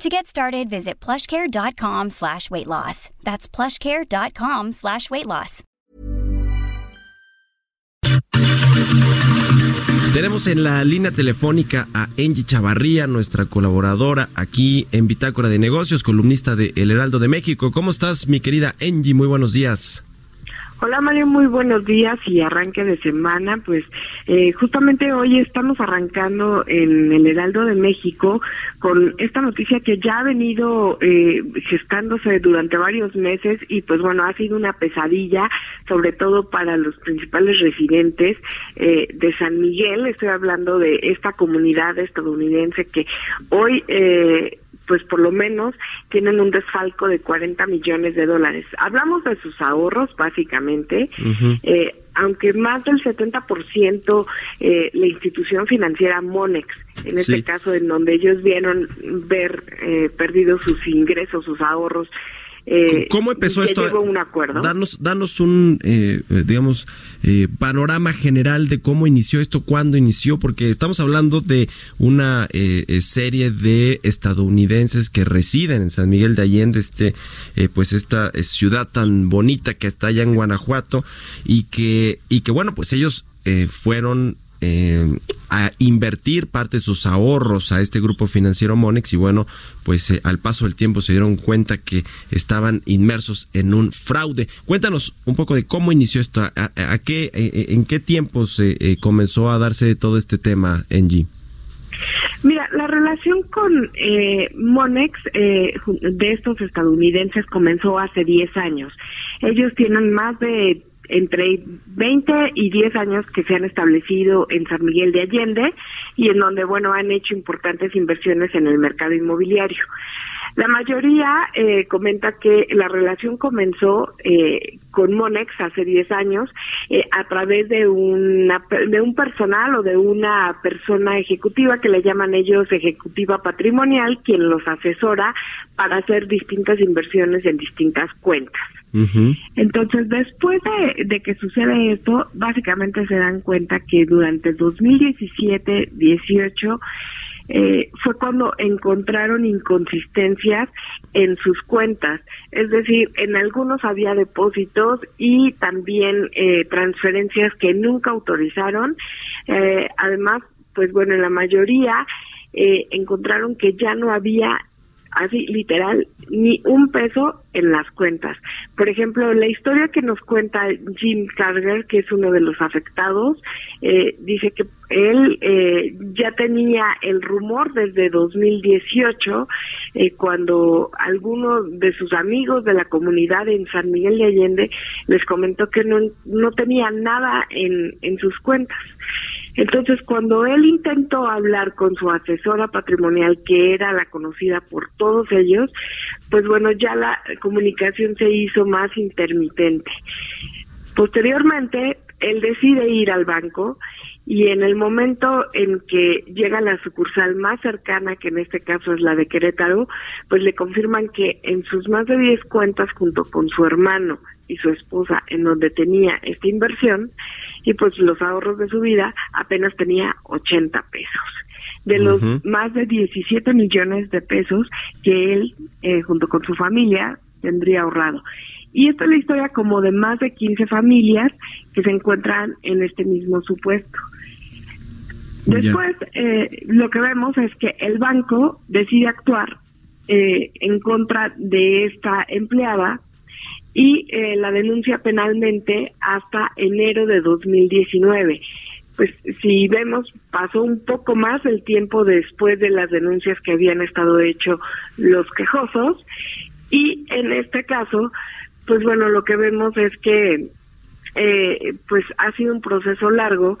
To get started, visit plushcare.com slash weight loss. That's plushcare.com slash weight loss. Tenemos en la línea telefónica a Angie Chavarría, nuestra colaboradora aquí en Bitácora de Negocios, columnista de El Heraldo de México. ¿Cómo estás, mi querida Angie? Muy buenos días. Hola Mario, muy buenos días y arranque de semana. Pues eh, justamente hoy estamos arrancando en el Heraldo de México con esta noticia que ya ha venido eh, gestándose durante varios meses y pues bueno, ha sido una pesadilla, sobre todo para los principales residentes eh, de San Miguel. Estoy hablando de esta comunidad estadounidense que hoy... Eh, pues por lo menos tienen un desfalco de 40 millones de dólares. Hablamos de sus ahorros, básicamente, eh, aunque más del 70% eh, la institución financiera Monex, en este caso en donde ellos vieron ver eh, perdidos sus ingresos, sus ahorros, eh, ¿Cómo empezó esto? un acuerdo. Danos, danos un, eh, eh, digamos, panorama general de cómo inició esto, cuándo inició, porque estamos hablando de una serie de estadounidenses que residen en San Miguel de Allende, este, pues esta ciudad tan bonita que está allá en Guanajuato y que, y que bueno, pues ellos fueron eh, a invertir parte de sus ahorros a este grupo financiero Monex y bueno, pues eh, al paso del tiempo se dieron cuenta que estaban inmersos en un fraude. Cuéntanos un poco de cómo inició esto, a, qué, eh, en qué tiempo se comenzó a darse todo este tema, Engie. Mira, la relación con Monex de estos estadounidenses comenzó hace 10 años. Ellos tienen más de entre 20 y 10 años que se han establecido en San Miguel de Allende y en donde, bueno, han hecho importantes inversiones en el mercado inmobiliario. La mayoría eh, comenta que la relación comenzó eh, con Monex hace 10 años eh, a través de, una, de un personal o de una persona ejecutiva que le llaman ellos ejecutiva patrimonial, quien los asesora para hacer distintas inversiones en distintas cuentas. Entonces, después de, que sucede esto, básicamente se dan cuenta que durante 2017-18 eh, fue cuando encontraron inconsistencias en sus cuentas. Es decir, en algunos había depósitos y también eh, transferencias que nunca autorizaron. Eh, además, pues bueno, en la mayoría eh, encontraron que ya no había así literal, ni un peso en las cuentas. Por ejemplo, la historia que nos cuenta Jim Carter, que es uno de los afectados, eh, dice que él eh, ya tenía el rumor desde 2018, eh, cuando alguno de sus amigos de la comunidad en San Miguel de Allende les comentó que no, no tenía nada en, en sus cuentas. Entonces, cuando él intentó hablar con su asesora patrimonial, que era la conocida por todos ellos, pues bueno, ya la comunicación se hizo más intermitente. Posteriormente, él decide ir al banco y en el momento en que llega la sucursal más cercana, que en este caso es la de Querétaro, pues le confirman que en sus más de 10 cuentas junto con su hermano y su esposa en donde tenía esta inversión, y pues los ahorros de su vida apenas tenía 80 pesos. De los más de 17 millones de pesos que él, eh, junto con su familia, tendría ahorrado. Y esta es la historia como de más de 15 familias que se encuentran en este mismo supuesto. Después, eh, lo que vemos es que el banco decide actuar eh, en contra de esta empleada y eh, la denuncia penalmente hasta enero de 2019. Pues si vemos, pasó un poco más el tiempo después de las denuncias que habían estado hecho los quejosos y en este caso, pues bueno, lo que vemos es que eh, pues ha sido un proceso largo.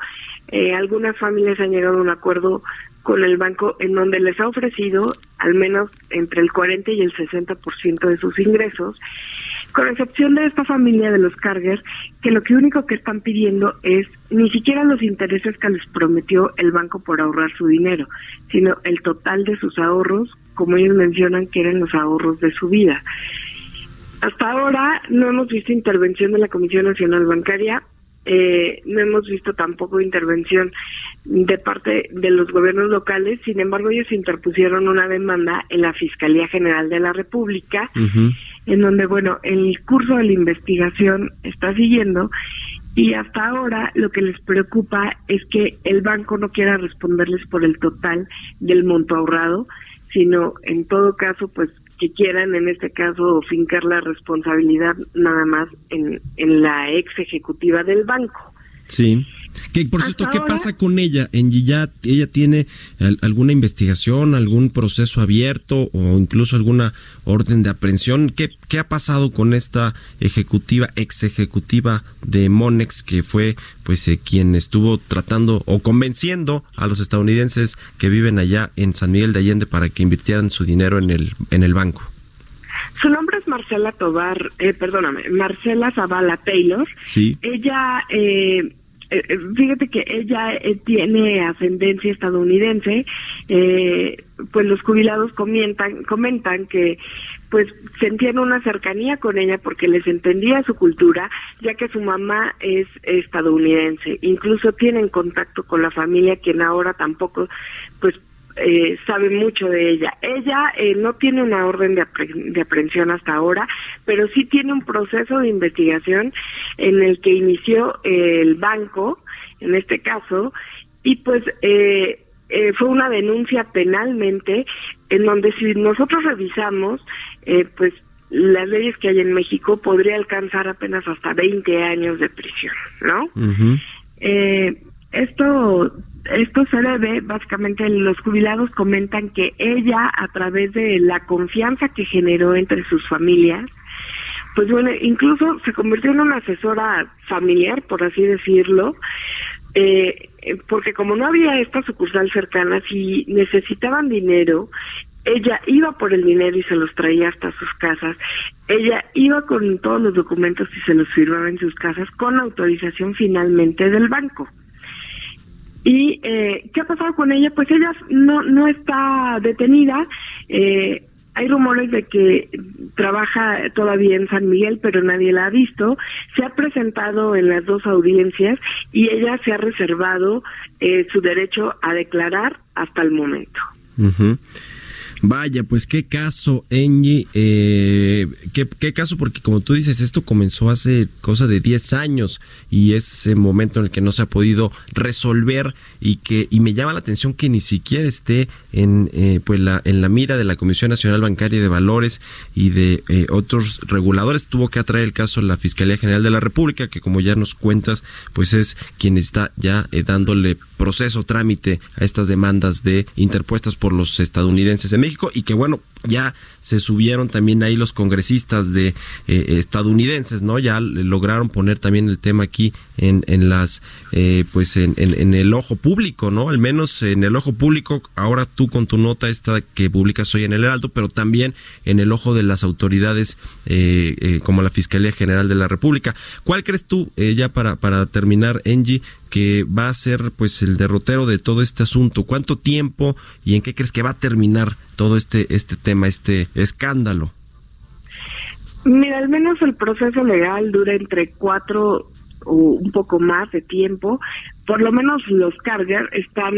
Eh, algunas familias han llegado a un acuerdo con el banco en donde les ha ofrecido al menos entre el 40 y el 60% de sus ingresos con excepción de esta familia de los Carger, que lo que único que están pidiendo es ni siquiera los intereses que les prometió el banco por ahorrar su dinero, sino el total de sus ahorros, como ellos mencionan que eran los ahorros de su vida. Hasta ahora no hemos visto intervención de la Comisión Nacional Bancaria, eh, no hemos visto tampoco intervención de parte de los gobiernos locales, sin embargo ellos interpusieron una demanda en la Fiscalía General de la República, en donde, bueno, el curso de la investigación está siguiendo y hasta ahora lo que les preocupa es que el banco no quiera responderles por el total del monto ahorrado, sino en todo caso, pues que quieran en este caso fincar la responsabilidad nada más en, en la ex ejecutiva del banco. Sí. Que, por cierto, ¿qué pasa con ella? ¿En ya ella tiene alguna investigación, algún proceso abierto o incluso alguna orden de aprehensión? ¿Qué, qué ha pasado con esta ejecutiva, ex ejecutiva de Monex, que fue pues eh, quien estuvo tratando o convenciendo a los estadounidenses que viven allá en San Miguel de Allende para que invirtieran su dinero en el, en el banco? Su nombre es Marcela Tobar, eh, perdóname, Marcela Zavala Taylor. Sí. Ella eh, eh, eh, fíjate que ella eh, tiene ascendencia estadounidense, pues los jubilados comentan, comentan que pues sentían una cercanía con ella porque les entendía su cultura, ya que su mamá es estadounidense. Incluso tienen contacto con la familia, quien ahora tampoco pues eh, sabe mucho de ella. Ella eh, no tiene una orden de, de, aprehensión hasta ahora, pero sí tiene un proceso de investigación en el que inició eh, el banco, en este caso, y pues eh, eh, fue una denuncia penalmente en donde si nosotros revisamos, pues las leyes que hay en México podría alcanzar apenas hasta 20 años de prisión, ¿no? esto esto se debe, básicamente los jubilados comentan que ella, a través de la confianza que generó entre sus familias, pues bueno, incluso se convirtió en una asesora familiar, por así decirlo, eh, porque como no había esta sucursal cercana, si necesitaban dinero, ella iba por el dinero y se los traía hasta sus casas. Ella iba con todos los documentos y se los firmaba en sus casas con autorización finalmente del banco. ¿Y eh, qué ha pasado con ella? Pues ella no, no está detenida. Eh, hay rumores de que trabaja todavía en San Miguel, pero nadie la ha visto. Se ha presentado en las dos audiencias y ella se ha reservado eh, su derecho a declarar hasta el momento. Vaya, pues qué caso, Engie, eh, qué, caso, porque como tú dices, esto comenzó hace cosa de 10 años y es el momento en el que no se ha podido resolver y que y me llama la atención que ni siquiera esté en eh, pues la en la mira de la Comisión Nacional Bancaria de Valores y de eh, otros reguladores. Tuvo que atraer el caso la Fiscalía General de la República, que como ya nos cuentas, pues es quien está ya eh, dándole proceso, trámite a estas demandas de interpuestas por los estadounidenses en y que bueno, ya se subieron también ahí los congresistas de eh, estadounidenses, ¿no? Ya lograron poner también el tema aquí en, en las, eh, pues en, en, el ojo público, ¿no? Al menos en el ojo público, ahora tú con tu nota esta que publicas hoy en el Heraldo, pero también en el ojo de las autoridades eh, como la Fiscalía General de la República. ¿Cuál crees tú, ya para, para terminar, Angie, que va a ser pues el derrotero de todo este asunto? ¿Cuánto tiempo y en qué crees que va a terminar todo este este tema, este escándalo? Mira, al menos el proceso legal dura entre cuatro o un poco más de tiempo. Por lo menos los Carger están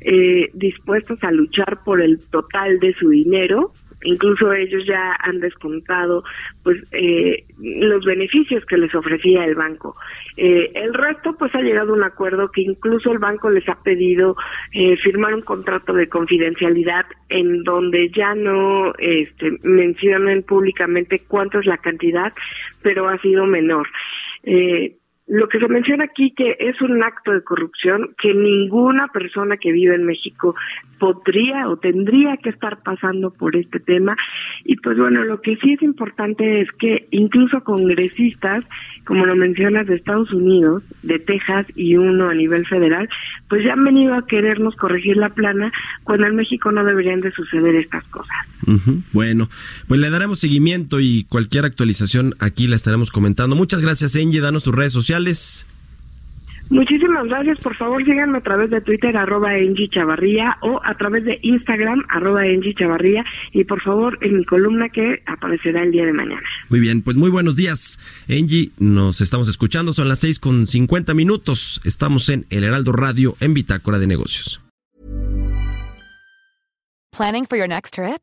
eh, dispuestos a luchar por el total de su dinero incluso ellos ya han descontado pues eh, los beneficios que les ofrecía el banco. Eh, el resto pues ha llegado a un acuerdo que incluso el banco les ha pedido eh, firmar un contrato de confidencialidad en donde ya no este, mencionen públicamente cuánto es la cantidad, pero ha sido menor. Eh, lo que se menciona aquí que es un acto de corrupción que ninguna persona que vive en México podría o tendría que estar pasando por este tema. Y pues bueno lo que sí es importante es que incluso congresistas como lo mencionas de Estados Unidos de Texas y uno a nivel federal pues ya han venido a querernos corregir la plana cuando en México no deberían de suceder estas cosas bueno pues le daremos seguimiento y cualquier actualización aquí la estaremos comentando muchas gracias Angie danos tus redes sociales Muchísimas gracias. Por favor, síganme a través de Twitter, arroba Engie Chavarría, o a través de Instagram, arroba Engie Chavarría, y por favor, en mi columna que aparecerá el día de mañana. Muy bien, pues muy buenos días, Engie. Nos estamos escuchando, son las seis con cincuenta minutos. Estamos en El Heraldo Radio, en Bitácora de Negocios. ¿Planning for your next trip?